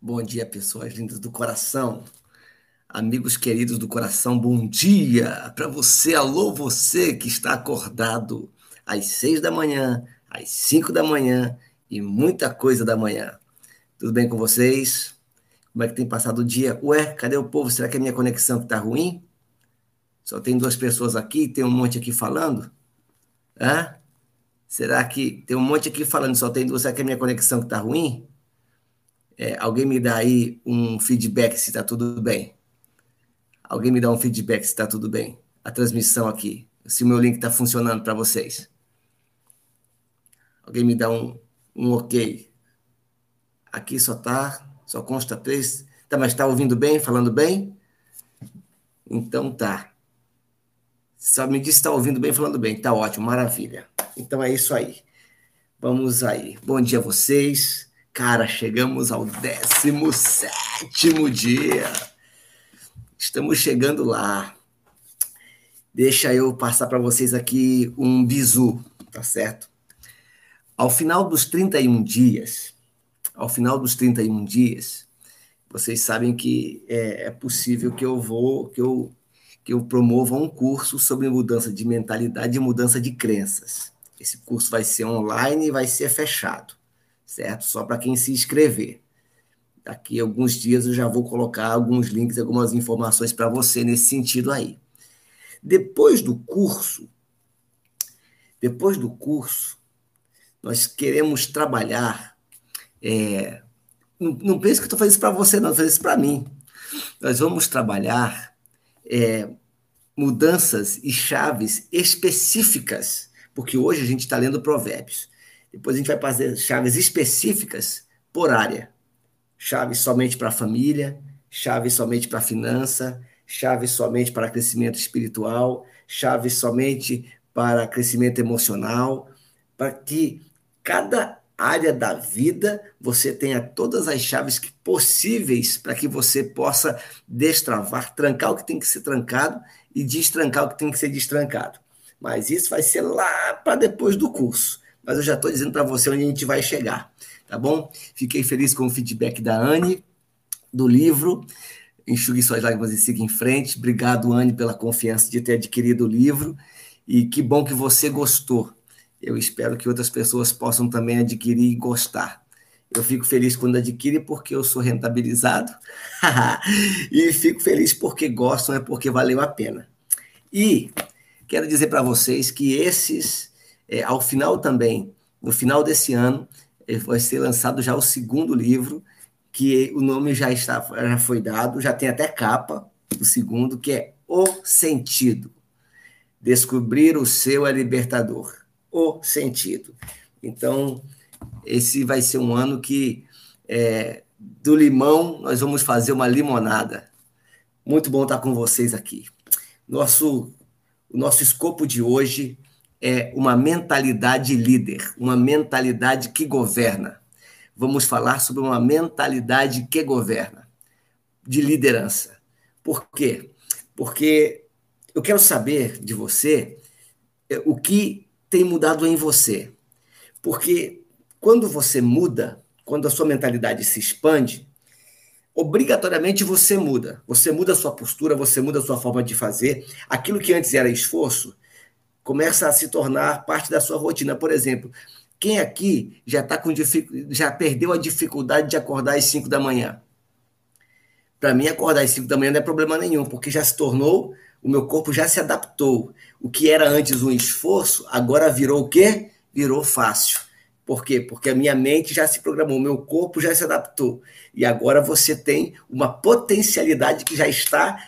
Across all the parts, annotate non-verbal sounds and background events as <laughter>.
Bom dia, pessoas lindas do coração. Amigos queridos do coração, bom dia para você, alô você que está acordado às seis da manhã, às cinco da manhã e muita coisa da manhã. Tudo bem com vocês? Como é que tem passado o dia? Ué, cadê o povo? Será que é minha conexão que tá ruim? Só tem duas pessoas aqui, tem um monte aqui falando? Hã? Será que tem um monte aqui falando, só tem duas, será que é minha conexão que tá ruim? É, alguém me dá aí um feedback se está tudo bem. Alguém me dá um feedback se está tudo bem. A transmissão aqui, se o meu link está funcionando para vocês. Alguém me dá um, um ok. Aqui só tá, só consta três. Tá, mas está ouvindo bem, falando bem? Então tá. Só me diz se está ouvindo bem, falando bem. Tá ótimo, maravilha. Então é isso aí. Vamos aí. Bom dia a vocês. Cara, chegamos ao 17 dia. Estamos chegando lá. Deixa eu passar para vocês aqui um bizu, tá certo? Ao final dos 31 dias, ao final dos 31 dias, vocês sabem que é, é possível que eu vou, que eu, que eu promova um curso sobre mudança de mentalidade e mudança de crenças. Esse curso vai ser online e vai ser fechado certo? Só para quem se inscrever. Daqui a alguns dias eu já vou colocar alguns links, algumas informações para você nesse sentido aí. Depois do curso, depois do curso, nós queremos trabalhar. É, não, não pense que eu estou fazendo isso para você, não, estou fazendo isso para mim. Nós vamos trabalhar é, mudanças e chaves específicas, porque hoje a gente está lendo provérbios. Depois a gente vai fazer chaves específicas por área. Chave somente para a família, chave somente para a finança, chave somente para crescimento espiritual, chave somente para crescimento emocional, para que cada área da vida você tenha todas as chaves possíveis para que você possa destravar, trancar o que tem que ser trancado e destrancar o que tem que ser destrancado. Mas isso vai ser lá para depois do curso mas eu já estou dizendo para você onde a gente vai chegar, tá bom? Fiquei feliz com o feedback da Anne, do livro. Enxugue suas lágrimas e siga em frente. Obrigado, Anne, pela confiança de ter adquirido o livro. E que bom que você gostou. Eu espero que outras pessoas possam também adquirir e gostar. Eu fico feliz quando adquire porque eu sou rentabilizado. <laughs> e fico feliz porque gostam, é porque valeu a pena. E quero dizer para vocês que esses é, ao final também, no final desse ano, é, vai ser lançado já o segundo livro, que o nome já, está, já foi dado, já tem até capa, o segundo, que é O Sentido. Descobrir o seu é libertador. O Sentido. Então, esse vai ser um ano que é, do limão nós vamos fazer uma limonada. Muito bom estar com vocês aqui. Nosso, o nosso escopo de hoje é uma mentalidade líder, uma mentalidade que governa. Vamos falar sobre uma mentalidade que governa, de liderança. Por quê? Porque eu quero saber de você é, o que tem mudado em você. Porque quando você muda, quando a sua mentalidade se expande, obrigatoriamente você muda. Você muda a sua postura, você muda a sua forma de fazer. Aquilo que antes era esforço, começa a se tornar parte da sua rotina. Por exemplo, quem aqui já tá com já perdeu a dificuldade de acordar às 5 da manhã? Para mim, acordar às 5 da manhã não é problema nenhum, porque já se tornou, o meu corpo já se adaptou. O que era antes um esforço, agora virou o quê? Virou fácil. Por quê? Porque a minha mente já se programou, o meu corpo já se adaptou. E agora você tem uma potencialidade que já está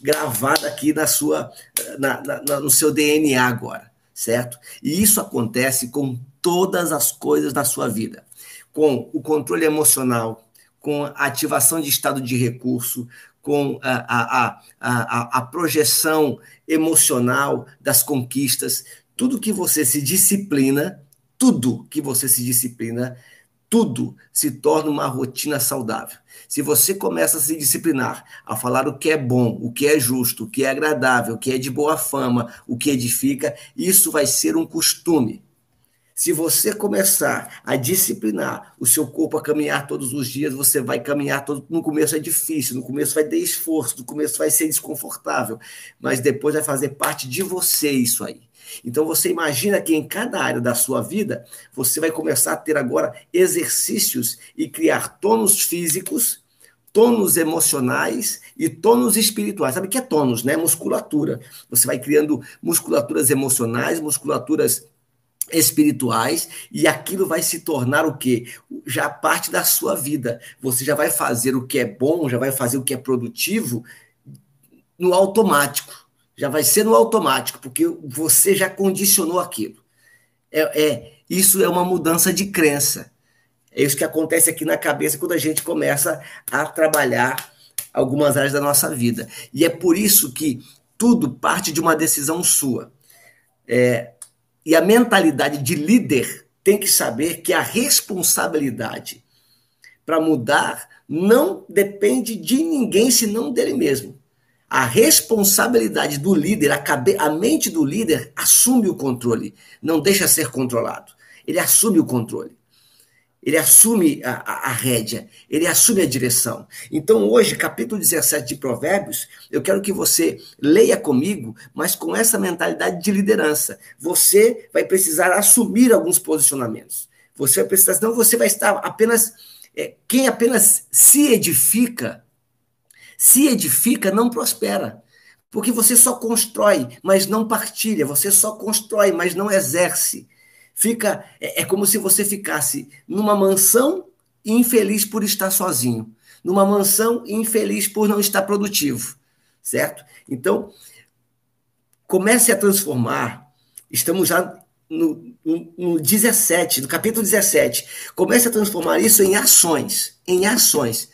gravada aqui na sua, na, na, no seu DNA agora, certo? E isso acontece com todas as coisas da sua vida, com o controle emocional, com a ativação de estado de recurso, com a, a, a, a, a projeção emocional das conquistas, tudo que você se disciplina, tudo que você se disciplina, tudo se torna uma rotina saudável. Se você começa a se disciplinar, a falar o que é bom, o que é justo, o que é agradável, o que é de boa fama, o que edifica, isso vai ser um costume. Se você começar a disciplinar o seu corpo a caminhar todos os dias, você vai caminhar todo. No começo é difícil, no começo vai ter esforço, no começo vai ser desconfortável, mas depois vai fazer parte de você isso aí. Então você imagina que em cada área da sua vida você vai começar a ter agora exercícios e criar tônus físicos, tônus emocionais e tônus espirituais. Sabe o que é tônus, né? Musculatura. Você vai criando musculaturas emocionais, musculaturas espirituais e aquilo vai se tornar o quê? Já parte da sua vida. Você já vai fazer o que é bom, já vai fazer o que é produtivo no automático. Já vai ser no automático, porque você já condicionou aquilo. É, é isso é uma mudança de crença. É isso que acontece aqui na cabeça quando a gente começa a trabalhar algumas áreas da nossa vida. E é por isso que tudo parte de uma decisão sua. É, e a mentalidade de líder tem que saber que a responsabilidade para mudar não depende de ninguém senão dele mesmo. A responsabilidade do líder, a, cabe, a mente do líder assume o controle, não deixa ser controlado. Ele assume o controle ele assume a, a, a, rédea, ele assume a direção. Então, hoje, capítulo 17 de Provérbios, eu quero que você leia comigo, mas com essa mentalidade de liderança. Você vai precisar assumir alguns posicionamentos. Você vai precisar, senão você vai estar apenas. É, quem apenas se edifica, se edifica, não prospera. Porque você só constrói, mas não partilha. Você só constrói, mas não exerce fica é, é como se você ficasse numa mansão infeliz por estar sozinho, numa mansão infeliz por não estar produtivo, certo? Então, comece a transformar. Estamos já no, no, no 17, no capítulo 17. Comece a transformar isso em ações, em ações.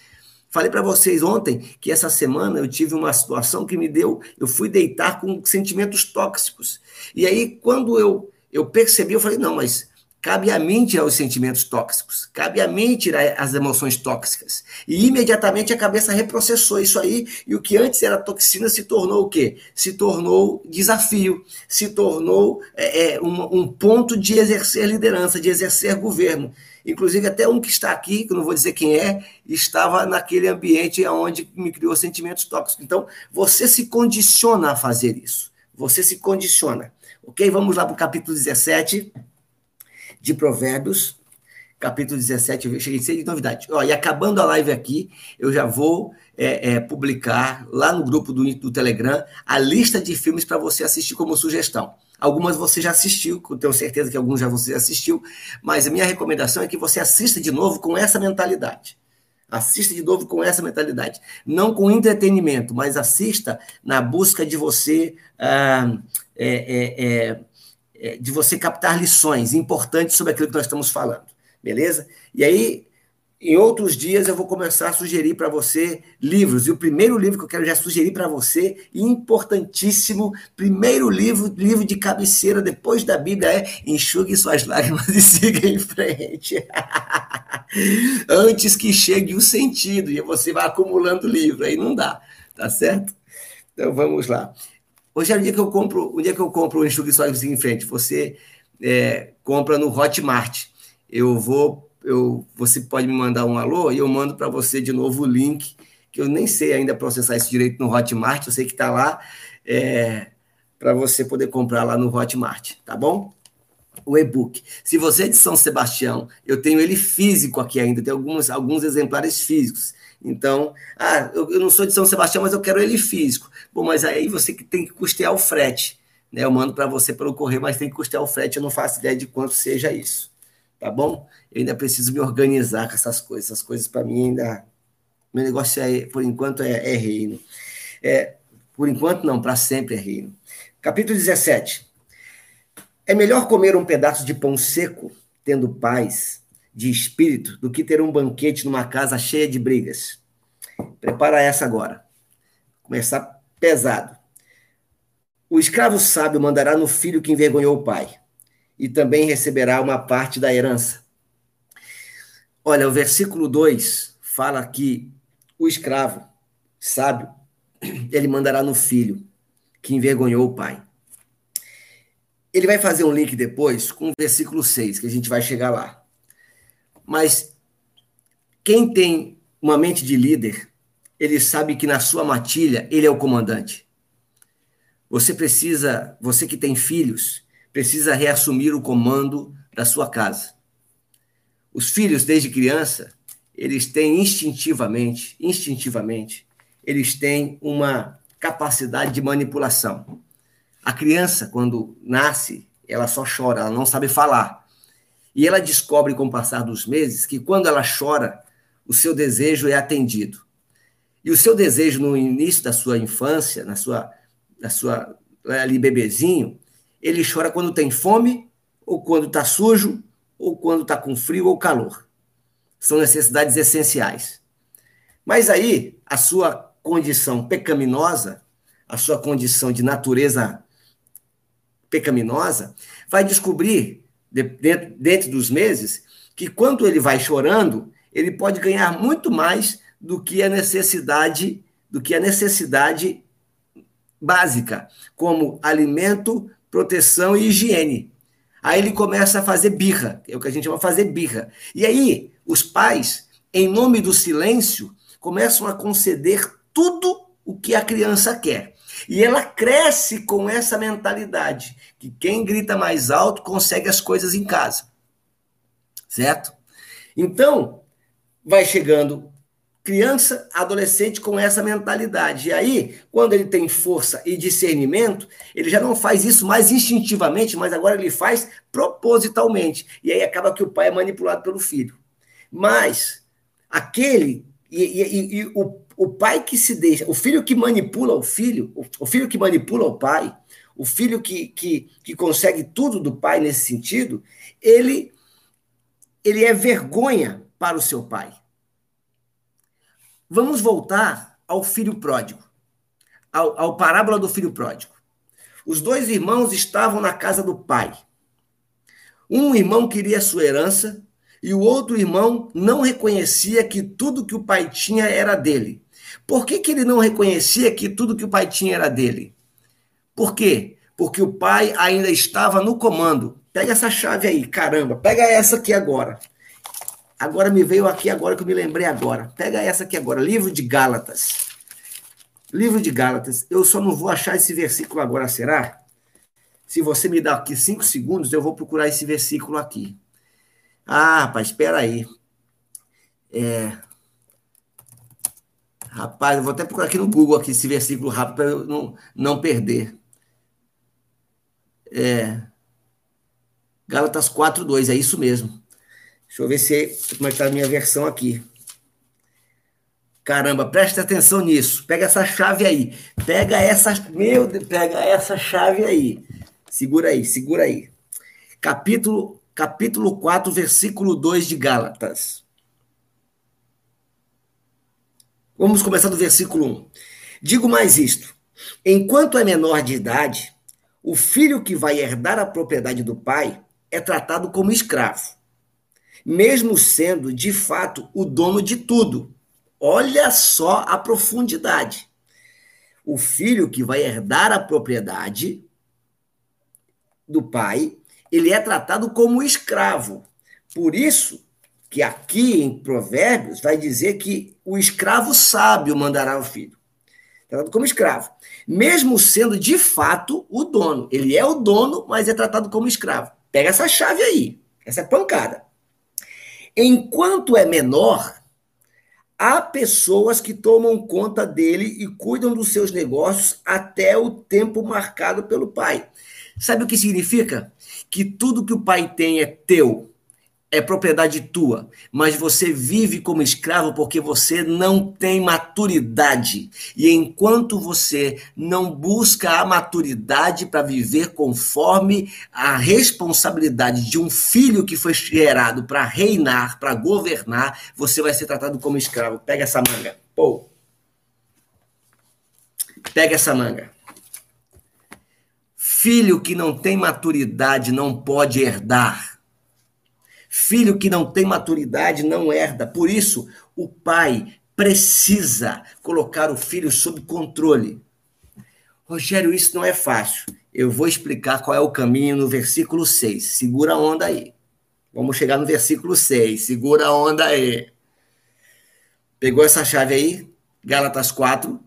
Falei para vocês ontem que essa semana eu tive uma situação que me deu, eu fui deitar com sentimentos tóxicos. E aí, quando eu eu percebi, eu falei, não, mas cabe a mim tirar os sentimentos tóxicos, cabe a mim tirar as emoções tóxicas. E imediatamente a cabeça reprocessou isso aí, e o que antes era toxina se tornou o quê? Se tornou desafio, se tornou é, é um, um ponto de exercer liderança, de exercer governo. Inclusive, até um que está aqui, que eu não vou dizer quem é, estava naquele ambiente onde me criou sentimentos tóxicos. Então, você se condiciona a fazer isso. Você se condiciona. Ok? Vamos lá para o capítulo 17 de Provérbios. Capítulo 17, eu cheguei cheio de novidade. Ó, e acabando a live aqui, eu já vou é, é, publicar lá no grupo do, do Telegram a lista de filmes para você assistir como sugestão. Algumas você já assistiu, tenho certeza que alguns já você assistiu, mas a minha recomendação é que você assista de novo com essa mentalidade. Assista de novo com essa mentalidade. Não com entretenimento, mas assista na busca de você ah, é, é, é, é, de você captar lições importantes sobre aquilo que nós estamos falando. Beleza? E aí, em outros dias, eu vou começar a sugerir para você livros. E o primeiro livro que eu quero já sugerir para você, importantíssimo, primeiro livro, livro de cabeceira depois da Bíblia é Enxugue suas lágrimas <laughs> e siga em frente. <laughs> Antes que chegue o sentido e você vai acumulando livro, aí não dá, tá certo? Então vamos lá. Hoje é o dia que eu compro, o dia que eu compro o enxugue só em frente. Você é, compra no Hotmart. Eu vou, eu, você pode me mandar um alô e eu mando para você de novo o link, que eu nem sei ainda processar isso direito no Hotmart. Eu sei que está lá é, para você poder comprar lá no Hotmart, tá bom? O e-book. Se você é de São Sebastião, eu tenho ele físico aqui ainda, tem alguns, alguns exemplares físicos. Então, ah, eu, eu, não sou de São Sebastião, mas eu quero ele físico. Bom, mas aí você tem que custear o frete. Né? Eu mando para você pelo correio, mas tem que custear o frete. Eu não faço ideia de quanto seja isso. Tá bom? Eu ainda preciso me organizar com essas coisas. Essas coisas para mim ainda. Meu negócio é, por enquanto, é, é reino. É, por enquanto, não, para sempre é reino. Capítulo 17. É melhor comer um pedaço de pão seco, tendo paz de espírito do que ter um banquete numa casa cheia de brigas. Prepara essa agora. Começar pesado. O escravo sábio mandará no filho que envergonhou o pai, e também receberá uma parte da herança. Olha, o versículo 2 fala que o escravo sábio, ele mandará no filho que envergonhou o pai. ele vai fazer um link depois com o versículo 6, que a gente vai chegar lá. Mas quem tem uma mente de líder, ele sabe que na sua matilha ele é o comandante. Você precisa, você que tem filhos, precisa reassumir o comando da sua casa. Os filhos, desde criança, eles têm instintivamente, instintivamente, eles têm uma capacidade de manipulação. A criança, quando nasce, ela só chora, ela não sabe falar. E ela descobre com o passar dos meses que quando ela chora, o seu desejo é atendido. E o seu desejo no início da sua infância, na sua, na sua ali bebezinho, ele chora quando tem fome, ou quando está sujo, ou quando está com frio ou calor. São necessidades essenciais. Mas aí, a sua condição pecaminosa, a sua condição de natureza pecaminosa, vai descobrir, dentro dos meses, que quando ele vai chorando, ele pode ganhar muito mais do que a necessidade, do que a necessidade básica, como alimento, proteção e higiene. Aí ele começa a fazer birra, é o que a gente chama fazer birra. E aí, os pais, em nome do silêncio, começam a conceder tudo o que a criança quer. E ela cresce com essa mentalidade que quem grita mais alto consegue as coisas em casa. Certo? Então, vai chegando criança, adolescente com essa mentalidade. E aí, quando ele tem força e discernimento, ele já não faz isso mais instintivamente, mas agora ele faz propositalmente. E aí acaba que o pai é manipulado pelo filho. Mas aquele e, e, e o, o pai que se deixa, o filho que manipula o filho, o, o filho que manipula o pai, o filho que, que, que consegue tudo do pai nesse sentido, ele, ele é vergonha para o seu pai. Vamos voltar ao filho pródigo, ao, ao parábola do filho pródigo. Os dois irmãos estavam na casa do pai. Um irmão queria sua herança e o outro irmão não reconhecia que tudo que o pai tinha era dele. Por que, que ele não reconhecia que tudo que o pai tinha era dele? Por quê? Porque o pai ainda estava no comando. Pega essa chave aí, caramba, pega essa aqui agora. Agora me veio aqui agora que eu me lembrei agora. Pega essa aqui agora, livro de Gálatas. Livro de Gálatas. Eu só não vou achar esse versículo agora, será? Se você me dá aqui cinco segundos, eu vou procurar esse versículo aqui. Ah, rapaz, espera aí. É... Rapaz, eu vou até procurar aqui no Google aqui esse versículo rápido para eu não, não perder. É... Gálatas 4:2, é isso mesmo. Deixa eu ver se como é que tá a minha versão aqui. Caramba, presta atenção nisso. Pega essa chave aí. Pega essa, meu, pega essa chave aí. Segura aí, segura aí. Capítulo capítulo 4, versículo 2 de Gálatas. Vamos começar do versículo 1. Digo mais isto: enquanto é menor de idade, o filho que vai herdar a propriedade do pai é tratado como escravo, mesmo sendo de fato o dono de tudo. Olha só a profundidade. O filho que vai herdar a propriedade do pai ele é tratado como escravo. Por isso que aqui em Provérbios vai dizer que o escravo sábio mandará o filho. Tratado como escravo. Mesmo sendo de fato o dono. Ele é o dono, mas é tratado como escravo. Pega essa chave aí. Essa é pancada. Enquanto é menor, há pessoas que tomam conta dele e cuidam dos seus negócios até o tempo marcado pelo pai. Sabe o que significa? que tudo que o pai tem é teu, é propriedade tua, mas você vive como escravo porque você não tem maturidade. E enquanto você não busca a maturidade para viver conforme a responsabilidade de um filho que foi gerado para reinar, para governar, você vai ser tratado como escravo. Pega essa manga. Pô. Pega essa manga. Filho que não tem maturidade não pode herdar. Filho que não tem maturidade não herda. Por isso, o pai precisa colocar o filho sob controle. Rogério, isso não é fácil. Eu vou explicar qual é o caminho no versículo 6. Segura a onda aí. Vamos chegar no versículo 6. Segura a onda aí. Pegou essa chave aí? Gálatas 4.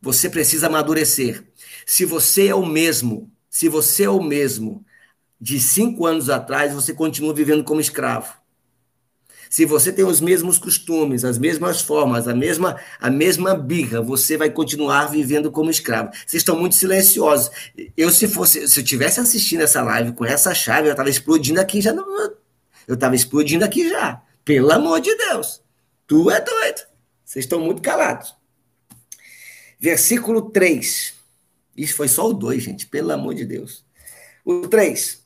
Você precisa amadurecer. Se você é o mesmo, se você é o mesmo de cinco anos atrás, você continua vivendo como escravo. Se você tem os mesmos costumes, as mesmas formas, a mesma, a mesma birra, você vai continuar vivendo como escravo. Vocês estão muito silenciosos. Eu, se fosse, se eu tivesse assistindo essa live com essa chave, eu estava explodindo aqui já. eu estava explodindo aqui já. Pelo amor de Deus. Tu é doido. Vocês estão muito calados. Versículo 3. Isso foi só o 2, gente. Pelo amor de Deus. O 3.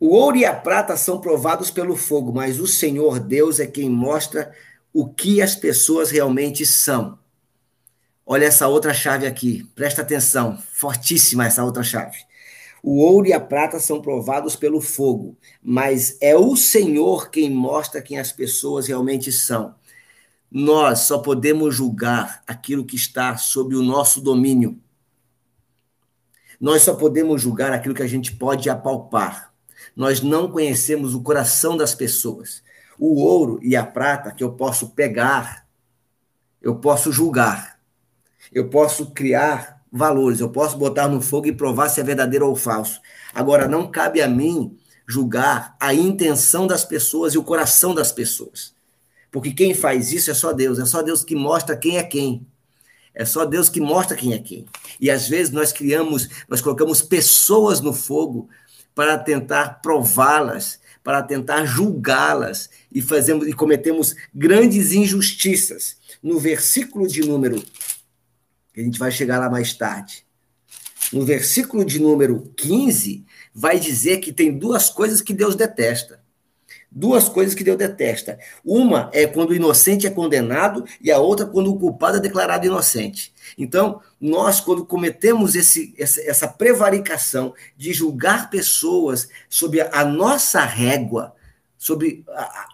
O ouro e a prata são provados pelo fogo, mas o Senhor Deus é quem mostra o que as pessoas realmente são. Olha essa outra chave aqui, presta atenção, fortíssima essa outra chave. O ouro e a prata são provados pelo fogo, mas é o Senhor quem mostra quem as pessoas realmente são. Nós só podemos julgar aquilo que está sob o nosso domínio. Nós só podemos julgar aquilo que a gente pode apalpar nós não conhecemos o coração das pessoas. O ouro e a prata que eu posso pegar, eu posso julgar, eu posso criar valores, eu posso botar no fogo e provar se é verdadeiro ou falso. Agora, não cabe a mim julgar a intenção das pessoas e o coração das pessoas. Porque quem faz isso é só Deus, é só Deus que mostra quem é quem. É só Deus que mostra quem é quem. E às vezes nós criamos, nós colocamos pessoas no fogo para tentar prová-las, para tentar julgá-las e fazemos e cometemos grandes injustiças. No versículo de número que a gente vai chegar lá mais tarde. No versículo de número 15 vai dizer que tem duas coisas que Deus detesta. Duas coisas que Deus detesta. Uma é quando o inocente é condenado e a outra quando o culpado é declarado inocente. Então, nós, quando cometemos esse, essa, prevaricação de julgar pessoas sob a, nossa régua, sobre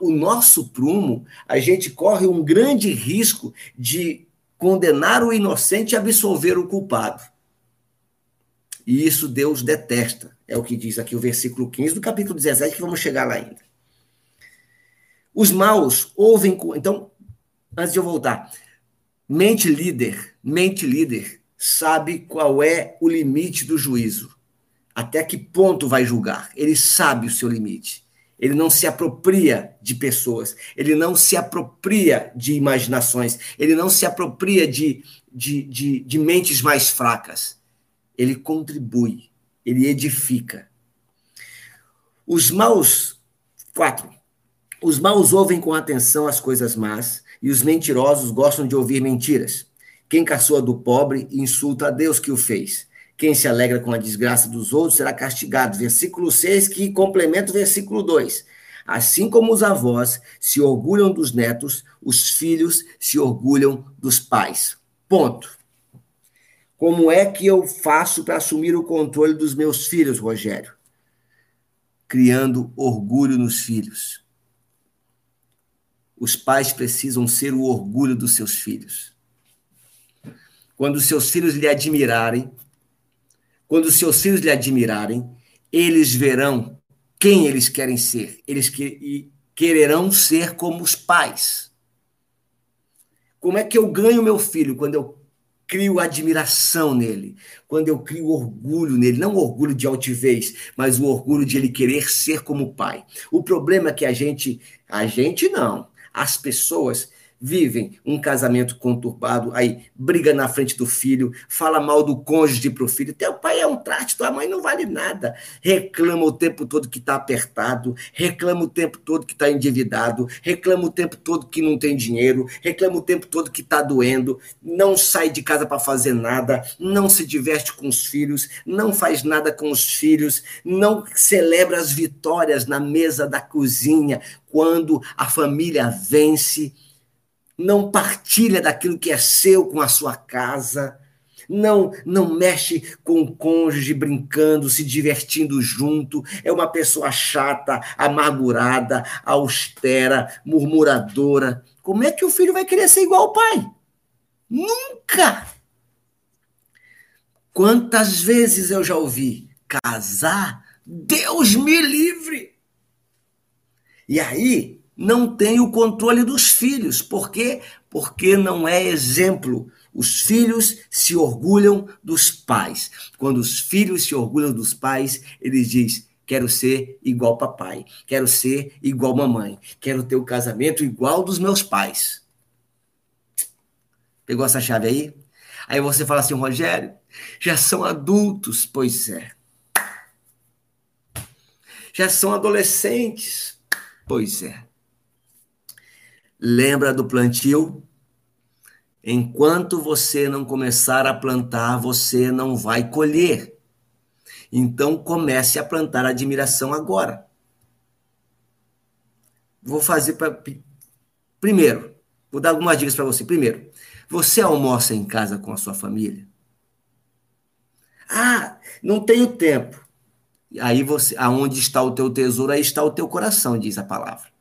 o nosso prumo, a gente corre um grande risco de condenar o inocente e absolver o culpado. E isso Deus detesta. É o que diz aqui o versículo 15 do capítulo 17, que vamos chegar lá ainda. Os maus ouvem. Então, antes de eu voltar, mente líder mente líder sabe qual é o limite do juízo, até que ponto vai julgar. Ele sabe o seu limite. Ele não se apropria de pessoas, ele não se apropria de imaginações, ele não se apropria de, de, de, de mentes mais fracas. Ele contribui, ele edifica. Os maus, quatro, os maus ouvem com atenção as coisas más e os mentirosos gostam de ouvir mentiras. Quem caçoa do pobre insulta a Deus que o fez. Quem se alegra com a desgraça dos outros será castigado. Versículo 6, que complementa o versículo 2. Assim como os avós se orgulham dos netos, os filhos se orgulham dos pais. Ponto. Como é que eu faço para assumir o controle dos meus filhos, Rogério? Criando orgulho nos filhos. Os pais precisam ser o orgulho dos seus filhos quando seus filhos lhe admirarem, quando seus filhos lhe admirarem, eles verão quem eles querem ser. Eles que, quererão ser como os pais. Como é que eu ganho meu filho quando eu crio admiração nele, quando eu crio orgulho nele, não orgulho de altivez, mas o orgulho de ele querer ser como o pai. O problema é que a gente, a gente não, as pessoas vivem um casamento conturbado, aí briga na frente do filho, fala mal do cônjuge para o filho. Teu pai é um traste, tua mãe não vale nada. Reclama o tempo todo que está apertado, reclama o tempo todo que está endividado, reclama o tempo todo que não tem dinheiro, reclama o tempo todo que está doendo, não sai de casa para fazer nada, não se diverte com os filhos, não faz nada com os filhos, não celebra as vitórias na mesa da cozinha quando a família vence não partilha daquilo que é seu com a sua casa, não não mexe com o cônjuge brincando, se divertindo junto, é uma pessoa chata, amargurada, austera, murmuradora. Como é que o filho vai querer ser igual ao pai? Nunca! Quantas vezes eu já ouvi casar? Deus me livre! E aí não tem o controle dos filhos. Por quê? Porque não é exemplo. Os filhos se orgulham dos pais. Quando os filhos se orgulham dos pais, eles dizem: Quero ser igual papai, quero ser igual mamãe, quero ter o um casamento igual dos meus pais. Pegou essa chave aí? Aí você fala assim, Rogério, já são adultos, pois é. Já são adolescentes, pois é. Lembra do plantio? Enquanto você não começar a plantar, você não vai colher. Então comece a plantar admiração agora. Vou fazer para primeiro, vou dar algumas dicas para você. Primeiro, você almoça em casa com a sua família? Ah, não tenho tempo. Aí você, aonde está o teu tesouro, aí está o teu coração, diz a palavra.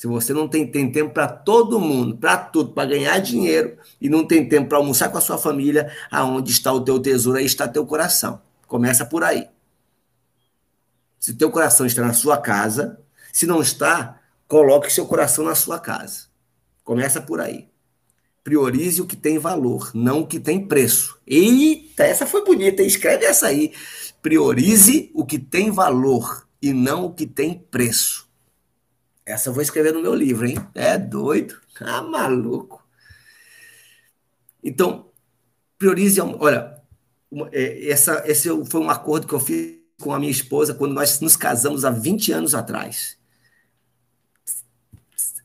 Se você não tem, tem tempo para todo mundo, para tudo, para ganhar dinheiro e não tem tempo para almoçar com a sua família, aonde está o teu tesouro, aí está teu coração. Começa por aí. Se teu coração está na sua casa, se não está, coloque seu coração na sua casa. Começa por aí. Priorize o que tem valor, não o que tem preço. Eita, essa foi bonita, escreve essa aí. Priorize o que tem valor e não o que tem preço. Essa eu vou escrever no meu livro, hein? É doido. Ah, maluco. Então, priorize. Olha, é, essa, esse foi um acordo que eu fiz com a minha esposa quando nós nos casamos há 20 anos atrás.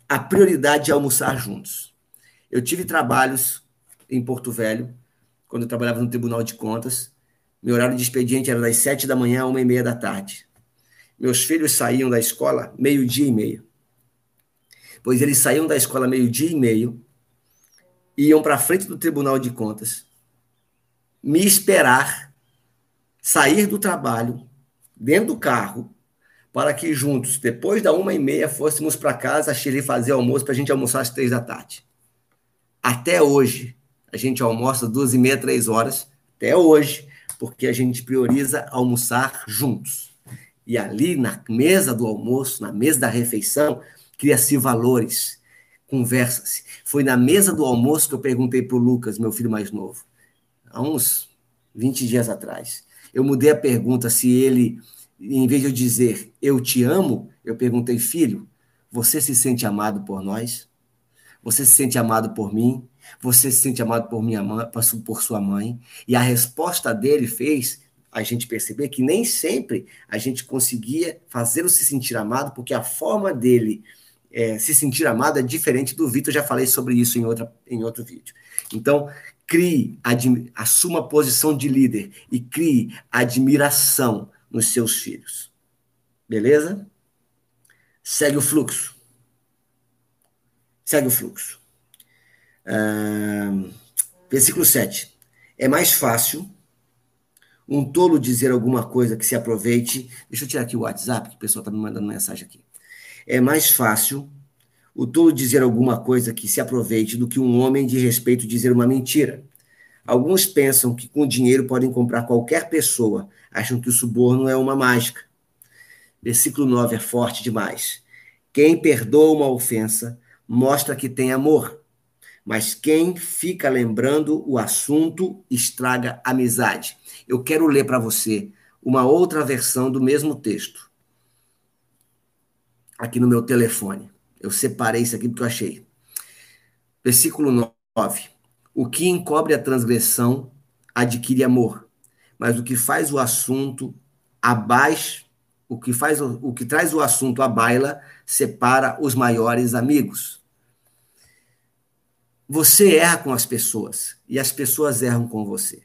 A prioridade é almoçar juntos. Eu tive trabalhos em Porto Velho, quando eu trabalhava no Tribunal de Contas. Meu horário de expediente era das sete da manhã a uma e meia da tarde. Meus filhos saíam da escola meio-dia e meio. Pois eles saíam da escola meio-dia e meio, iam para frente do Tribunal de Contas, me esperar sair do trabalho, dentro do carro, para que juntos, depois da uma e meia, fôssemos para casa, a fazer almoço para a gente almoçar às três da tarde. Até hoje, a gente almoça duas e meia, três horas, até hoje, porque a gente prioriza almoçar juntos. E ali, na mesa do almoço, na mesa da refeição, cria-se valores, conversa-se. Foi na mesa do almoço que eu perguntei para o Lucas, meu filho mais novo, há uns 20 dias atrás. Eu mudei a pergunta se ele, em vez de eu dizer eu te amo, eu perguntei, filho, você se sente amado por nós? Você se sente amado por mim? Você se sente amado por minha mãe, por sua mãe? E a resposta dele fez a gente perceber que nem sempre a gente conseguia fazê-lo se sentir amado, porque a forma dele é, se sentir amado é diferente do Vitor. Já falei sobre isso em, outra, em outro vídeo. Então, crie, assuma a posição de líder e crie admiração nos seus filhos. Beleza? Segue o fluxo. Segue o fluxo. Uh, versículo 7. É mais fácil um tolo dizer alguma coisa que se aproveite. Deixa eu tirar aqui o WhatsApp, que o pessoal está me mandando mensagem aqui. É mais fácil o tolo dizer alguma coisa que se aproveite do que um homem de respeito dizer uma mentira. Alguns pensam que com dinheiro podem comprar qualquer pessoa, acham que o suborno é uma mágica. Versículo 9 é forte demais. Quem perdoa uma ofensa mostra que tem amor. Mas quem fica lembrando o assunto estraga amizade. Eu quero ler para você uma outra versão do mesmo texto. Aqui no meu telefone. Eu separei isso aqui porque eu achei. Versículo 9. O que encobre a transgressão adquire amor, mas o que faz o assunto abaixo, o que faz o que traz o assunto à baila separa os maiores amigos. Você erra com as pessoas e as pessoas erram com você.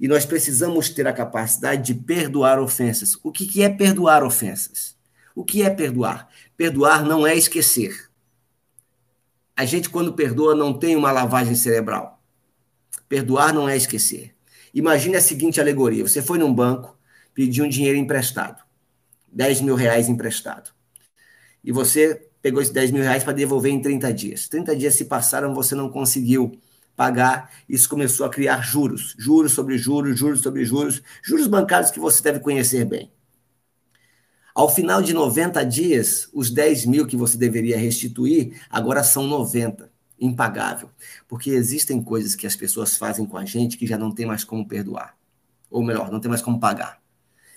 E nós precisamos ter a capacidade de perdoar ofensas. O que, é perdoar ofensas? O que é perdoar? Perdoar não é esquecer. A gente, quando perdoa, não tem uma lavagem cerebral. Perdoar não é esquecer. Imagine a seguinte alegoria: você foi num banco, pediu um dinheiro emprestado, 10 mil reais emprestado. E você pegou esses 10 mil reais para devolver em 30 dias. 30 dias se passaram, você não conseguiu pagar, isso começou a criar juros, juros sobre juros, juros sobre juros, juros bancários que você deve conhecer bem. Ao final de 90 dias, os 10 mil que você deveria restituir agora são 90, impagável. Porque existem coisas que as pessoas fazem com a gente que já não tem mais como perdoar. Ou melhor, não tem mais como pagar.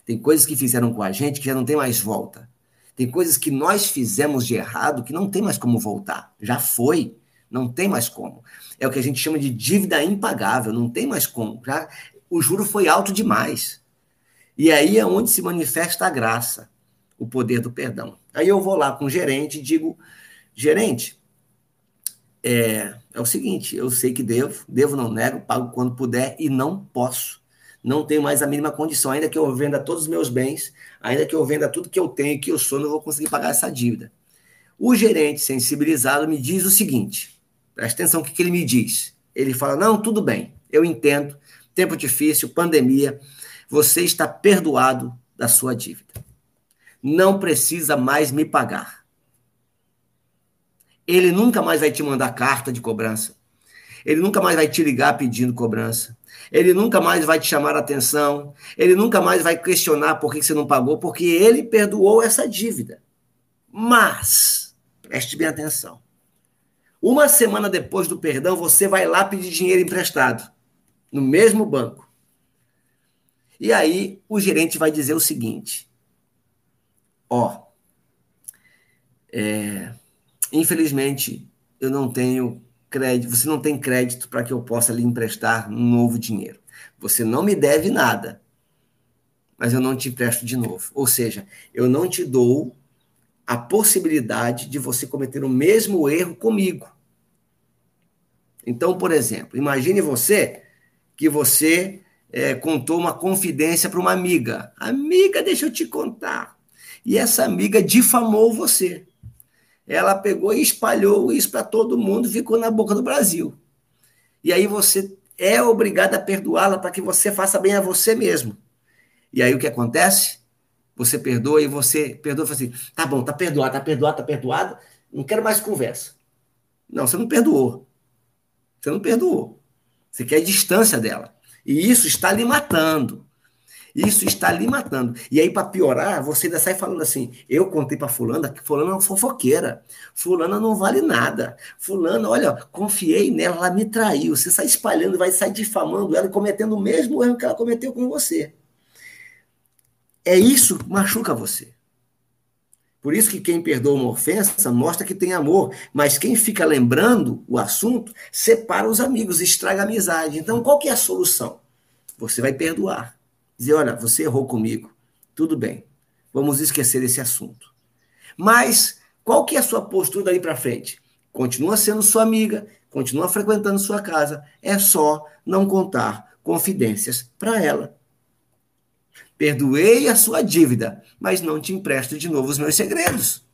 Tem coisas que fizeram com a gente que já não tem mais volta. Tem coisas que nós fizemos de errado que não tem mais como voltar. Já foi. Não tem mais como. É o que a gente chama de dívida impagável. Não tem mais como. Já, o juro foi alto demais. E aí é onde se manifesta a graça o poder do perdão. Aí eu vou lá com o gerente e digo: gerente, é, é o seguinte, eu sei que devo, devo não nego, pago quando puder e não posso. Não tenho mais a mínima condição, ainda que eu venda todos os meus bens, ainda que eu venda tudo que eu tenho e que eu sou, não vou conseguir pagar essa dívida. O gerente sensibilizado me diz o seguinte: presta atenção o que, que ele me diz. Ele fala: não, tudo bem, eu entendo, tempo difícil, pandemia, você está perdoado da sua dívida não precisa mais me pagar. Ele nunca mais vai te mandar carta de cobrança. Ele nunca mais vai te ligar pedindo cobrança. Ele nunca mais vai te chamar a atenção. Ele nunca mais vai questionar por que você não pagou, porque ele perdoou essa dívida. Mas, preste bem atenção. Uma semana depois do perdão, você vai lá pedir dinheiro emprestado, no mesmo banco. E aí, o gerente vai dizer o seguinte: Ó, é, infelizmente, eu não tenho crédito, você não tem crédito para que eu possa lhe emprestar um novo dinheiro. Você não me deve nada, mas eu não te empresto de novo. Ou seja, eu não te dou a possibilidade de você cometer o mesmo erro comigo. Então, por exemplo, imagine você que você é, contou uma confidência para uma amiga. Amiga, deixa eu te contar e essa amiga difamou você. Ela pegou e espalhou isso para todo mundo, ficou na boca do Brasil. E aí você é obrigado a perdoá-la para que você faça bem a você mesmo. E aí o que acontece? Você perdoa e você perdoa e fala assim: tá bom, tá perdoado, tá perdoado, tá perdoado, não quero mais conversa. Não, você não perdoou. Você não perdoou. Você quer distância dela. E isso está lhe matando. Isso está lhe matando. E aí, para piorar, você ainda sai falando assim: eu contei para Fulana que Fulana é uma fofoqueira. Fulana não vale nada. Fulana, olha, confiei nela, ela me traiu. Você sai espalhando, vai sair difamando ela e cometendo o mesmo erro que ela cometeu com você. É isso que machuca você. Por isso que quem perdoa uma ofensa mostra que tem amor, mas quem fica lembrando o assunto separa os amigos, estraga a amizade. Então, qual que é a solução? Você vai perdoar dizer: olha, você errou comigo, tudo bem, vamos esquecer esse assunto. Mas qual que é a sua postura daí para frente? Continua sendo sua amiga, continua frequentando sua casa, é só não contar confidências para ela. Perdoei a sua dívida, mas não te empresto de novo os meus segredos.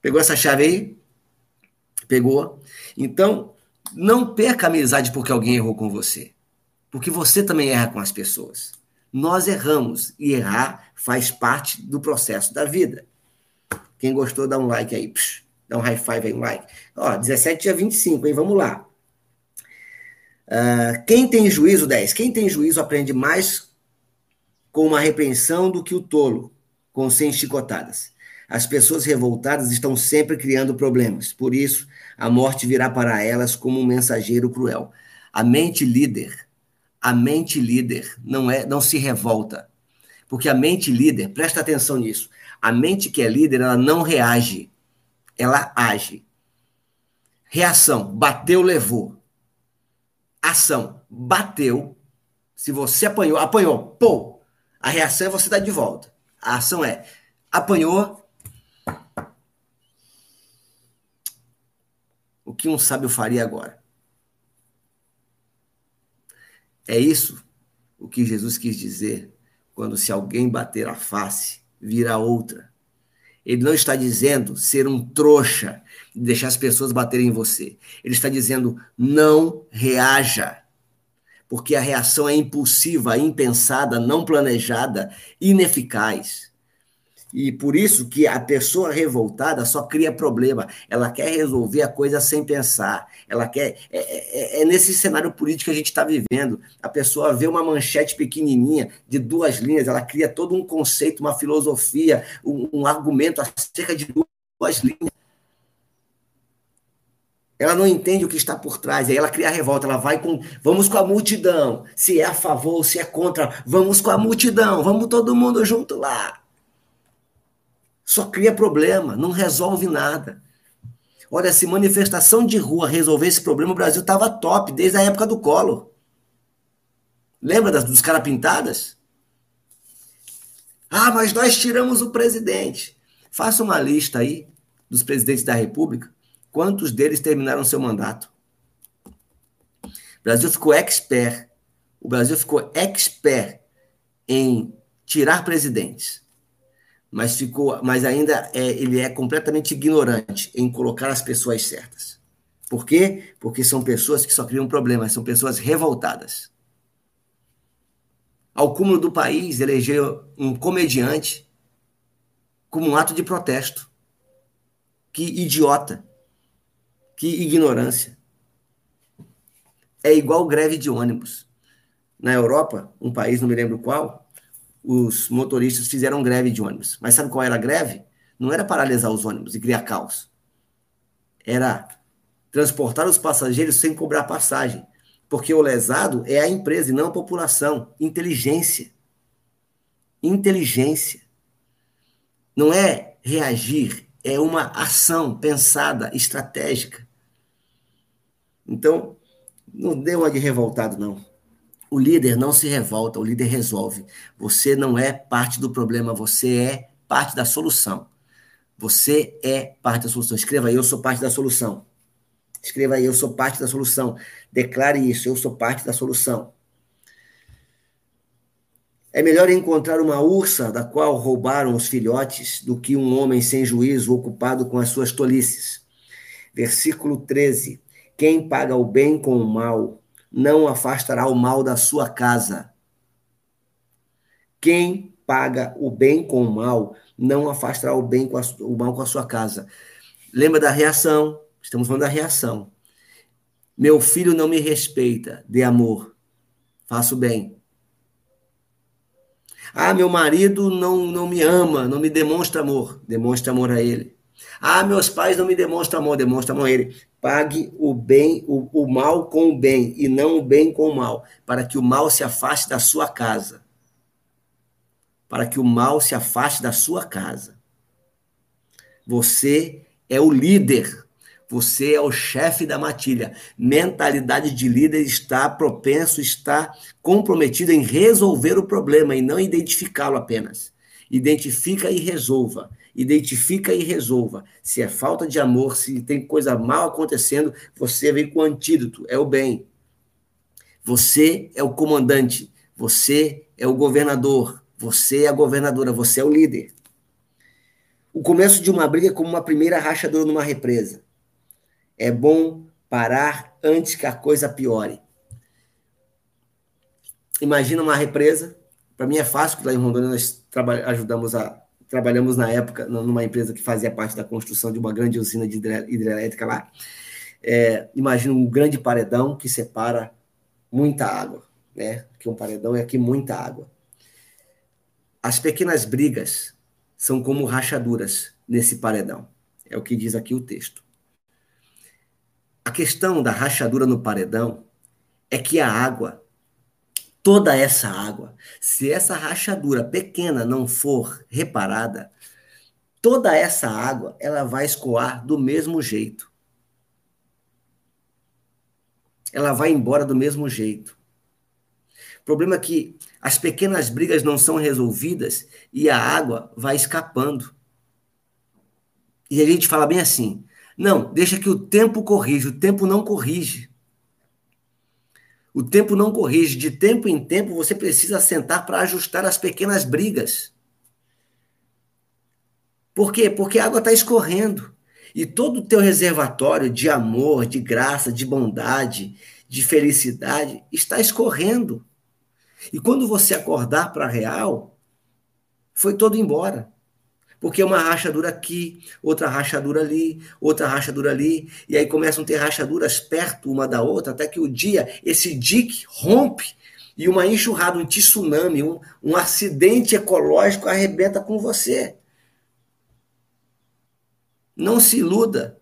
Pegou essa chave aí? Pegou? Então, não perca a amizade porque alguém errou com você. Porque você também erra com as pessoas. Nós erramos e errar faz parte do processo da vida. Quem gostou, dá um like aí. Psh, dá um high five aí, um like. Ó, 17 dia 25, hein? Vamos lá. Uh, quem tem juízo, 10. Quem tem juízo aprende mais com uma repreensão do que o tolo, com 100 chicotadas. As pessoas revoltadas estão sempre criando problemas. Por isso, a morte virá para elas como um mensageiro cruel. A mente líder a mente líder não é, não se revolta. Porque a mente líder, presta atenção nisso. A mente que é líder, ela não reage. Ela age. Reação, bateu, levou. Ação, bateu. Se você apanhou, apanhou, pô. A reação é você dar de volta. A ação é apanhou. O que um sábio faria agora? É isso o que Jesus quis dizer quando se alguém bater a face, vira outra. Ele não está dizendo ser um trouxa e deixar as pessoas baterem em você. Ele está dizendo não reaja. Porque a reação é impulsiva, impensada, não planejada, ineficaz. E por isso que a pessoa revoltada só cria problema. Ela quer resolver a coisa sem pensar. Ela quer. É, é, é nesse cenário político que a gente está vivendo. A pessoa vê uma manchete pequenininha de duas linhas, ela cria todo um conceito, uma filosofia, um, um argumento acerca de duas linhas. Ela não entende o que está por trás, aí ela cria a revolta, ela vai com, vamos com a multidão, se é a favor, se é contra, vamos com a multidão, vamos todo mundo junto lá. Só cria problema, não resolve nada. Olha, se manifestação de rua resolver esse problema, o Brasil estava top desde a época do Collor. Lembra das, dos caras pintadas? Ah, mas nós tiramos o presidente. Faça uma lista aí dos presidentes da República. Quantos deles terminaram seu mandato? O Brasil ficou expert. O Brasil ficou expert em tirar presidentes mas ficou, mas ainda é, ele é completamente ignorante em colocar as pessoas certas. Por quê? Porque são pessoas que só criam problemas, são pessoas revoltadas. Ao cúmulo do país, elegeu um comediante como um ato de protesto. Que idiota. Que ignorância. É igual greve de ônibus. Na Europa, um país, não me lembro qual, os motoristas fizeram greve de ônibus. Mas sabe qual era a greve? Não era paralisar os ônibus e criar caos. Era transportar os passageiros sem cobrar passagem. Porque o lesado é a empresa e não a população. Inteligência. Inteligência. Não é reagir, é uma ação pensada, estratégica. Então, não dê uma de revoltado, não. O líder não se revolta, o líder resolve. Você não é parte do problema, você é parte da solução. Você é parte da solução. Escreva aí, eu sou parte da solução. Escreva aí, eu sou parte da solução. Declare isso, eu sou parte da solução. É melhor encontrar uma ursa da qual roubaram os filhotes do que um homem sem juízo ocupado com as suas tolices. Versículo 13. Quem paga o bem com o mal não afastará o mal da sua casa. Quem paga o bem com o mal não afastará o bem com a, o mal com a sua casa. Lembra da reação? Estamos falando da reação. Meu filho não me respeita, de amor. Faço bem. Ah, meu marido não, não me ama, não me demonstra amor. Demonstra amor a ele. Ah, meus pais não me demonstram amor, demonstra amor a ele. Pague o bem, o, o mal com o bem, e não o bem com o mal, para que o mal se afaste da sua casa. Para que o mal se afaste da sua casa. Você é o líder. Você é o chefe da matilha. Mentalidade de líder está propenso, está comprometido em resolver o problema e não identificá-lo apenas. Identifica e resolva identifica e resolva. Se é falta de amor, se tem coisa mal acontecendo, você vem com o antídoto, é o bem. Você é o comandante, você é o governador, você é a governadora, você é o líder. O começo de uma briga é como uma primeira rachadura numa represa. É bom parar antes que a coisa piore. Imagina uma represa. Para mim é fácil, porque lá em Rondônia nós ajudamos a trabalhamos na época numa empresa que fazia parte da construção de uma grande usina de hidrelétrica lá. É, imagina um grande paredão que separa muita água, né? Que um paredão é aqui muita água. As pequenas brigas são como rachaduras nesse paredão. É o que diz aqui o texto. A questão da rachadura no paredão é que a água toda essa água, se essa rachadura pequena não for reparada, toda essa água ela vai escoar do mesmo jeito. Ela vai embora do mesmo jeito. O problema é que as pequenas brigas não são resolvidas e a água vai escapando. E a gente fala bem assim: não, deixa que o tempo corrige, o tempo não corrige. O tempo não corrige. De tempo em tempo, você precisa sentar para ajustar as pequenas brigas. Por quê? Porque a água está escorrendo. E todo o teu reservatório de amor, de graça, de bondade, de felicidade está escorrendo. E quando você acordar para a real, foi todo embora. Porque uma rachadura aqui, outra rachadura ali, outra rachadura ali, e aí começam a ter rachaduras perto uma da outra, até que o dia, esse dique rompe e uma enxurrada, um tsunami, um, um acidente ecológico arrebenta com você. Não se iluda.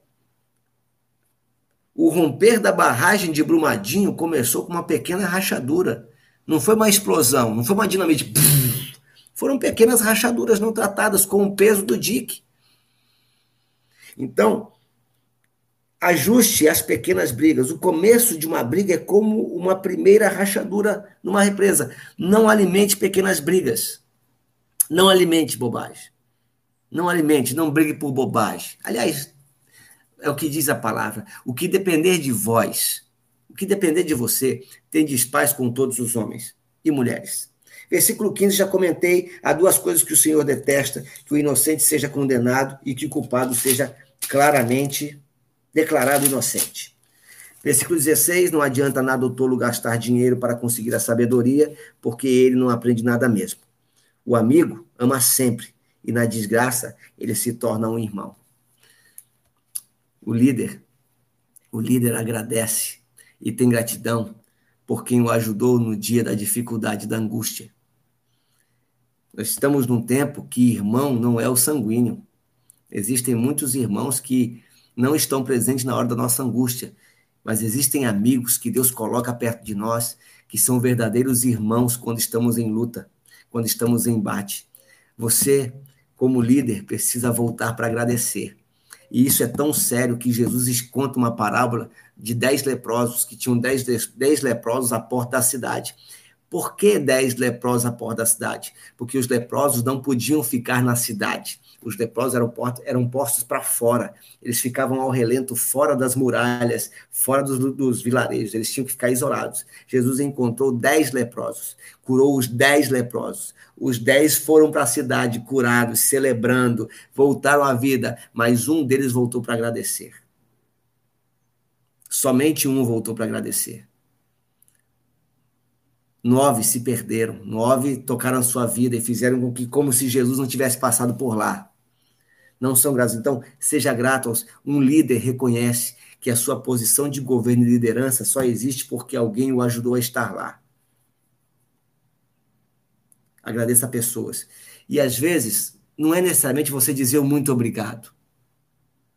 O romper da barragem de Brumadinho começou com uma pequena rachadura. Não foi uma explosão, não foi uma dinamite. Foram pequenas rachaduras não tratadas com o peso do dique. Então, ajuste as pequenas brigas. O começo de uma briga é como uma primeira rachadura numa represa. Não alimente pequenas brigas. Não alimente bobagem. Não alimente, não brigue por bobagem. Aliás, é o que diz a palavra. O que depender de vós, o que depender de você, tendes paz com todos os homens e mulheres. Versículo 15, já comentei, há duas coisas que o Senhor detesta: que o inocente seja condenado e que o culpado seja claramente declarado inocente. Versículo 16, não adianta nada o tolo gastar dinheiro para conseguir a sabedoria, porque ele não aprende nada mesmo. O amigo ama sempre, e na desgraça ele se torna um irmão. O líder, o líder agradece e tem gratidão por quem o ajudou no dia da dificuldade, da angústia. Nós estamos num tempo que irmão não é o sanguíneo. Existem muitos irmãos que não estão presentes na hora da nossa angústia, mas existem amigos que Deus coloca perto de nós, que são verdadeiros irmãos quando estamos em luta, quando estamos em embate. Você, como líder, precisa voltar para agradecer. E isso é tão sério que Jesus conta uma parábola de dez leprosos, que tinham dez, dez leprosos à porta da cidade. Por que dez leprosos à porta da cidade? Porque os leprosos não podiam ficar na cidade. Os leprosos eram, eram postos para fora. Eles ficavam ao relento, fora das muralhas, fora dos, dos vilarejos. Eles tinham que ficar isolados. Jesus encontrou dez leprosos, curou os dez leprosos. Os dez foram para a cidade curados, celebrando, voltaram à vida, mas um deles voltou para agradecer. Somente um voltou para agradecer. Nove se perderam, nove tocaram a sua vida e fizeram com que, como se Jesus não tivesse passado por lá. Não são gratos. Então, seja grato. Aos... Um líder reconhece que a sua posição de governo e liderança só existe porque alguém o ajudou a estar lá. Agradeça a pessoas. E às vezes, não é necessariamente você dizer o muito obrigado.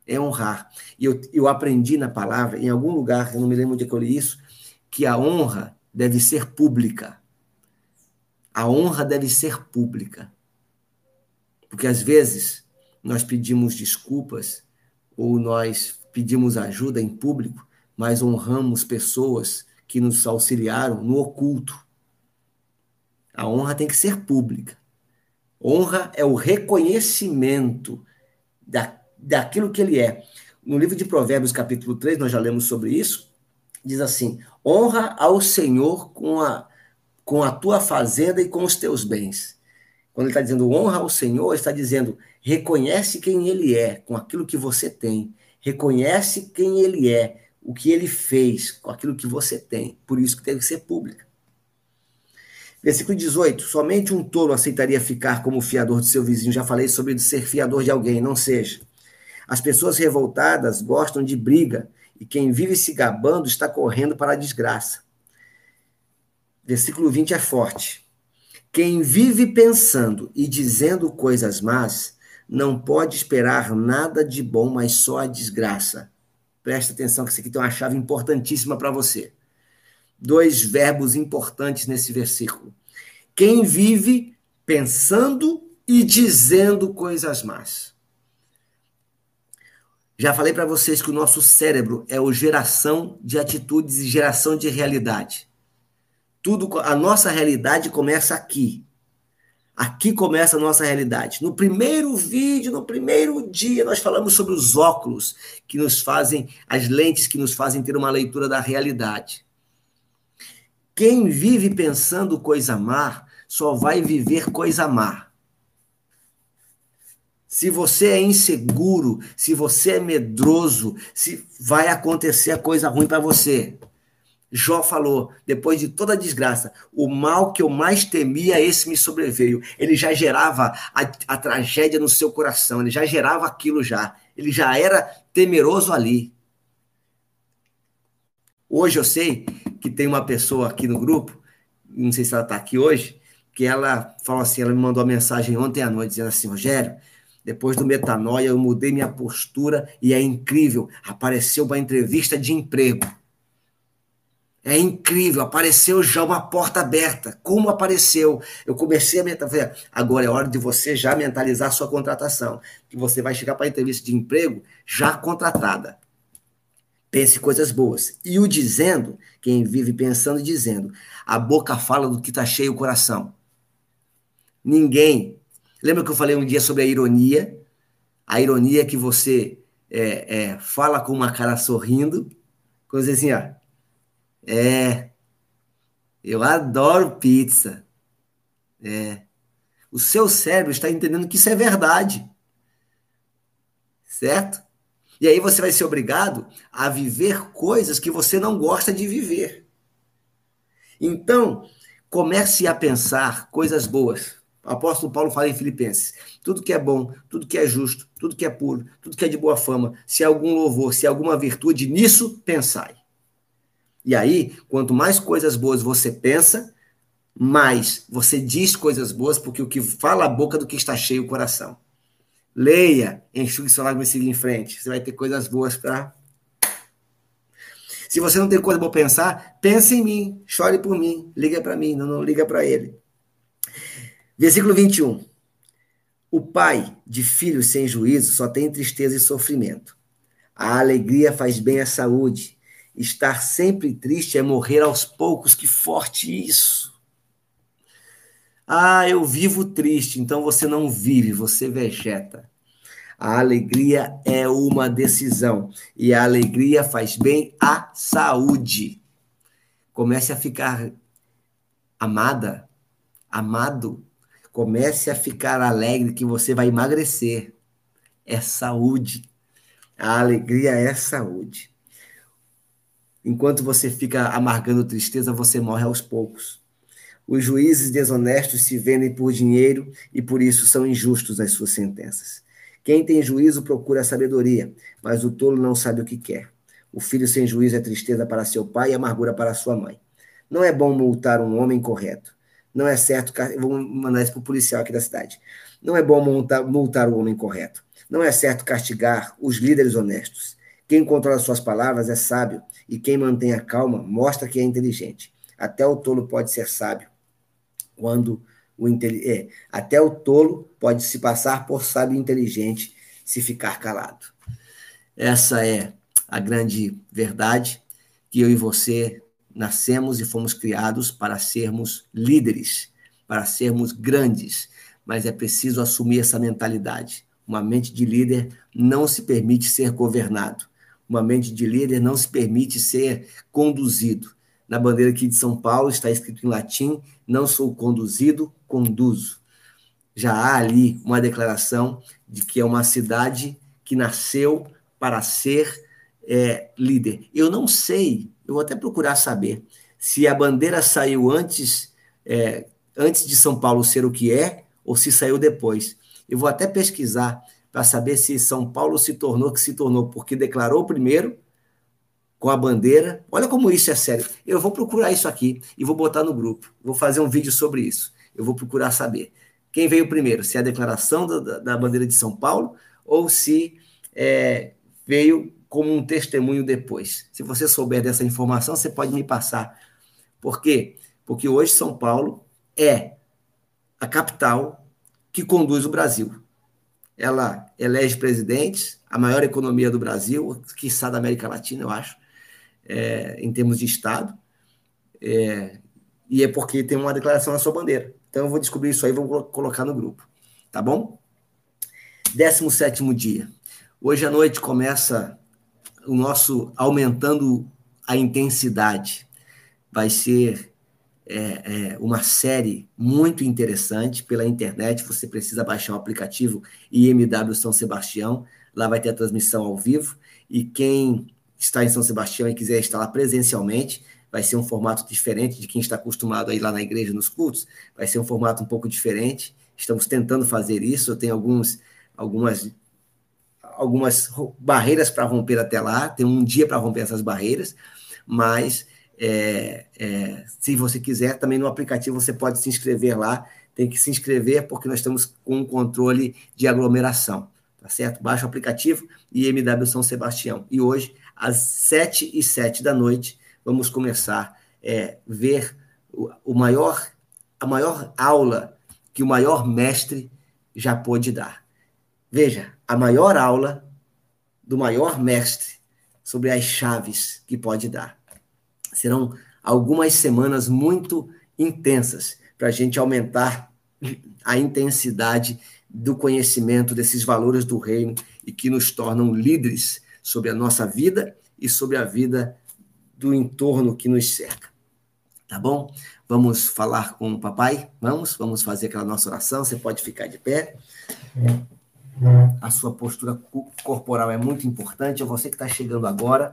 É honrar. E eu, eu aprendi na palavra, em algum lugar, eu não me lembro onde é que eu li isso, que a honra deve ser pública. A honra deve ser pública. Porque às vezes nós pedimos desculpas ou nós pedimos ajuda em público, mas honramos pessoas que nos auxiliaram no oculto. A honra tem que ser pública. Honra é o reconhecimento da, daquilo que ele é. No livro de Provérbios, capítulo 3, nós já lemos sobre isso, diz assim: honra ao Senhor com a, com a tua fazenda e com os teus bens. Quando ele está dizendo honra ao Senhor, ele está dizendo reconhece quem ele é com aquilo que você tem. Reconhece quem ele é, o que ele fez com aquilo que você tem. Por isso que deve ser pública. Versículo 18: Somente um tolo aceitaria ficar como fiador de seu vizinho. Já falei sobre ser fiador de alguém, não seja. As pessoas revoltadas gostam de briga e quem vive se gabando está correndo para a desgraça. Versículo 20 é forte. Quem vive pensando e dizendo coisas más não pode esperar nada de bom, mas só a desgraça. Presta atenção que isso aqui tem uma chave importantíssima para você. Dois verbos importantes nesse versículo. Quem vive pensando e dizendo coisas más. Já falei para vocês que o nosso cérebro é o geração de atitudes e geração de realidade. Tudo, a nossa realidade começa aqui. Aqui começa a nossa realidade. No primeiro vídeo, no primeiro dia, nós falamos sobre os óculos que nos fazem, as lentes que nos fazem ter uma leitura da realidade. Quem vive pensando coisa má, só vai viver coisa má. Se você é inseguro, se você é medroso, se vai acontecer coisa ruim para você. Jó falou, depois de toda a desgraça, o mal que eu mais temia, esse me sobreveio. Ele já gerava a, a tragédia no seu coração, ele já gerava aquilo já. Ele já era temeroso ali. Hoje eu sei que tem uma pessoa aqui no grupo, não sei se ela está aqui hoje, que ela falou assim, ela me mandou uma mensagem ontem à noite, dizendo assim, Rogério, depois do metanoia eu mudei minha postura e é incrível, apareceu uma entrevista de emprego. É incrível, apareceu já uma porta aberta. Como apareceu? Eu comecei a mentalizar. Agora é hora de você já mentalizar sua contratação. Que você vai chegar para a entrevista de emprego já contratada. Pense coisas boas. E o dizendo, quem vive pensando e dizendo, a boca fala do que está cheio o coração. Ninguém. Lembra que eu falei um dia sobre a ironia? A ironia é que você é, é, fala com uma cara sorrindo, coisa assim, ó. É, eu adoro pizza. É. O seu cérebro está entendendo que isso é verdade. Certo? E aí você vai ser obrigado a viver coisas que você não gosta de viver. Então, comece a pensar coisas boas. Apóstolo Paulo fala em Filipenses: tudo que é bom, tudo que é justo, tudo que é puro, tudo que é de boa fama, se há algum louvor, se há alguma virtude, nisso pensai. E aí, quanto mais coisas boas você pensa, mais você diz coisas boas, porque o que fala a boca do que está cheio o coração. Leia, enxugue seu lágrimas e siga em frente. Você vai ter coisas boas para. Se você não tem coisa boa pensar, pense em mim, chore por mim, liga para mim, não, não liga para ele. Versículo 21. O pai de filhos sem juízo só tem tristeza e sofrimento. A alegria faz bem à saúde. Estar sempre triste é morrer aos poucos. Que forte isso! Ah, eu vivo triste, então você não vive, você vegeta. A alegria é uma decisão e a alegria faz bem à saúde. Comece a ficar amada, amado. Comece a ficar alegre que você vai emagrecer. É saúde. A alegria é saúde. Enquanto você fica amargando tristeza, você morre aos poucos. Os juízes desonestos se vendem por dinheiro e por isso são injustos nas suas sentenças. Quem tem juízo procura a sabedoria, mas o tolo não sabe o que quer. O filho sem juízo é tristeza para seu pai e amargura para sua mãe. Não é bom multar um homem correto. Não é certo. Vou mandar isso para o policial aqui da cidade. Não é bom multar, multar o homem correto. Não é certo castigar os líderes honestos. Quem controla suas palavras é sábio, e quem mantém a calma mostra que é inteligente. Até o tolo pode ser sábio quando o é, até o tolo pode se passar por sábio e inteligente se ficar calado. Essa é a grande verdade que eu e você nascemos e fomos criados para sermos líderes, para sermos grandes, mas é preciso assumir essa mentalidade. Uma mente de líder não se permite ser governado. Uma mente de líder não se permite ser conduzido. Na bandeira aqui de São Paulo está escrito em latim: não sou conduzido, conduzo. Já há ali uma declaração de que é uma cidade que nasceu para ser é, líder. Eu não sei, eu vou até procurar saber se a bandeira saiu antes, é, antes de São Paulo ser o que é ou se saiu depois. Eu vou até pesquisar para saber se São Paulo se tornou o que se tornou, porque declarou primeiro com a bandeira. Olha como isso é sério. Eu vou procurar isso aqui e vou botar no grupo. Vou fazer um vídeo sobre isso. Eu vou procurar saber quem veio primeiro, se é a declaração da, da bandeira de São Paulo ou se é, veio como um testemunho depois. Se você souber dessa informação, você pode me passar. Por quê? Porque hoje São Paulo é a capital que conduz o Brasil. Ela elege presidentes, a maior economia do Brasil, que está da América Latina, eu acho é, em termos de Estado, é, e é porque tem uma declaração na sua bandeira. Então eu vou descobrir isso aí e vou colocar no grupo. Tá bom? 17 dia. Hoje à noite começa o nosso aumentando a intensidade. Vai ser é, é, uma série muito interessante pela internet. Você precisa baixar o aplicativo IMW São Sebastião. Lá vai ter a transmissão ao vivo. E quem está em São Sebastião e quiser estar lá presencialmente, vai ser um formato diferente de quem está acostumado a ir lá na igreja nos cultos, vai ser um formato um pouco diferente. Estamos tentando fazer isso, eu tenho alguns, algumas, algumas barreiras para romper até lá, tem um dia para romper essas barreiras, mas é, é, se você quiser, também no aplicativo você pode se inscrever lá, tem que se inscrever porque nós estamos com um controle de aglomeração, tá certo? Baixa o aplicativo IMW São Sebastião. E hoje, às sete e sete da noite, vamos começar a é, ver o, o maior, a maior aula que o maior mestre já pôde dar. Veja, a maior aula do maior mestre sobre as chaves que pode dar. Serão algumas semanas muito intensas para a gente aumentar a intensidade do conhecimento desses valores do reino e que nos tornam líderes sobre a nossa vida e sobre a vida do entorno que nos cerca. Tá bom? Vamos falar com o papai? Vamos? Vamos fazer aquela nossa oração. Você pode ficar de pé. A sua postura corporal é muito importante. É você que está chegando agora,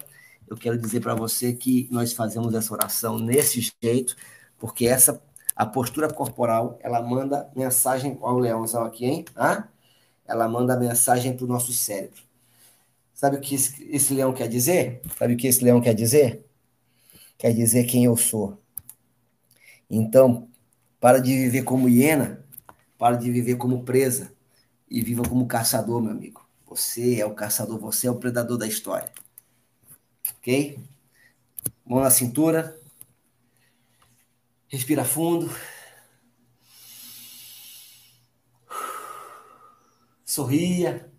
eu quero dizer para você que nós fazemos essa oração nesse jeito, porque essa a postura corporal, ela manda mensagem. Olha o leãozão aqui, hein? Ah? Ela manda mensagem para o nosso cérebro. Sabe o que esse leão quer dizer? Sabe o que esse leão quer dizer? quer dizer quem eu sou. Então, para de viver como hiena, para de viver como presa e viva como caçador, meu amigo. Você é o caçador, você é o predador da história. Ok? Mão na cintura. Respira fundo. Sorria.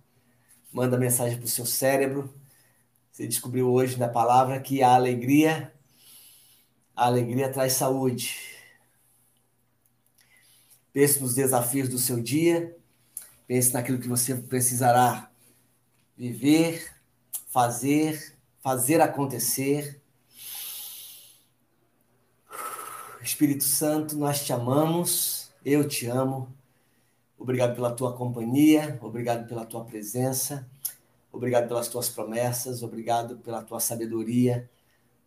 Manda mensagem para o seu cérebro. Você descobriu hoje na palavra que a alegria a alegria traz saúde. Pense nos desafios do seu dia. Pense naquilo que você precisará viver, fazer, fazer acontecer. Espírito Santo, nós te amamos, eu te amo. Obrigado pela tua companhia, obrigado pela tua presença, obrigado pelas tuas promessas, obrigado pela tua sabedoria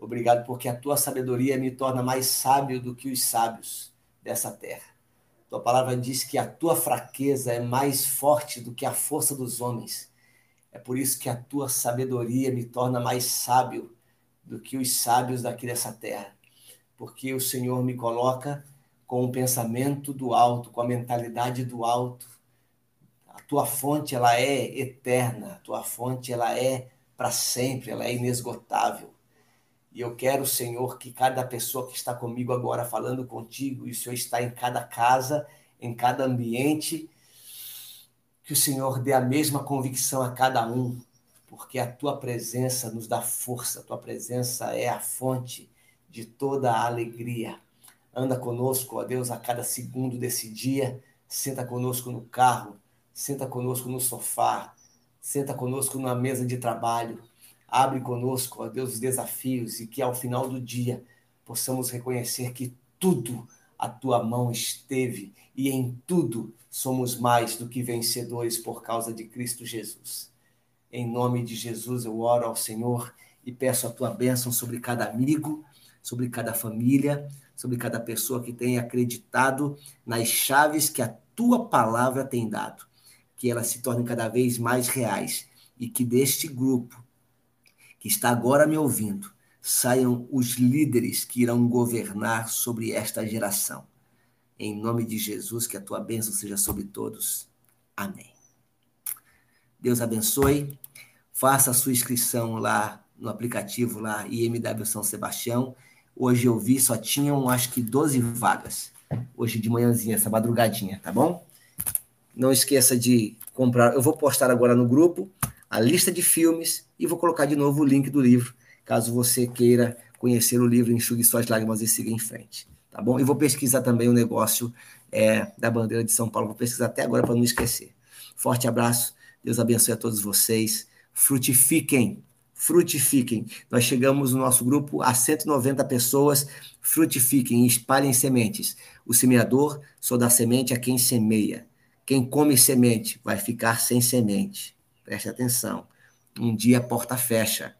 Obrigado porque a tua sabedoria me torna mais sábio do que os sábios dessa terra. Tua palavra diz que a tua fraqueza é mais forte do que a força dos homens. É por isso que a tua sabedoria me torna mais sábio do que os sábios daqui dessa terra. Porque o Senhor me coloca com o pensamento do alto, com a mentalidade do alto. A tua fonte ela é eterna, a tua fonte ela é para sempre, ela é inesgotável. E eu quero, Senhor, que cada pessoa que está comigo agora falando contigo, e o Senhor está em cada casa, em cada ambiente, que o Senhor dê a mesma convicção a cada um, porque a tua presença nos dá força, a tua presença é a fonte de toda a alegria. Anda conosco, ó Deus, a cada segundo desse dia, senta conosco no carro, senta conosco no sofá, senta conosco na mesa de trabalho, Abre conosco, ó Deus, os desafios e que ao final do dia possamos reconhecer que tudo a tua mão esteve e em tudo somos mais do que vencedores por causa de Cristo Jesus. Em nome de Jesus eu oro ao Senhor e peço a tua bênção sobre cada amigo, sobre cada família, sobre cada pessoa que tenha acreditado nas chaves que a tua palavra tem dado, que elas se tornem cada vez mais reais e que deste grupo que está agora me ouvindo, saiam os líderes que irão governar sobre esta geração. Em nome de Jesus, que a tua bênção seja sobre todos. Amém. Deus abençoe. Faça a sua inscrição lá no aplicativo lá IMW São Sebastião. Hoje eu vi, só tinham acho que 12 vagas. Hoje de manhãzinha, essa madrugadinha, tá bom? Não esqueça de comprar. Eu vou postar agora no grupo a lista de filmes e vou colocar de novo o link do livro, caso você queira conhecer o livro Enxugue Suas Lágrimas e Siga em Frente. Tá bom? E vou pesquisar também o negócio é, da bandeira de São Paulo, vou pesquisar até agora para não esquecer. Forte abraço, Deus abençoe a todos vocês. Frutifiquem, frutifiquem. Nós chegamos no nosso grupo a 190 pessoas. Frutifiquem, espalhem sementes. O semeador só dá semente a quem semeia. Quem come semente vai ficar sem semente. Preste atenção. Um dia a porta fecha.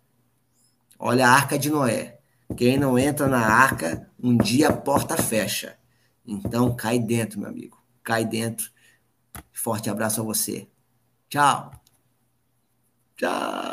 Olha a arca de Noé. Quem não entra na arca, um dia a porta fecha. Então cai dentro, meu amigo. Cai dentro. Forte abraço a você. Tchau. Tchau.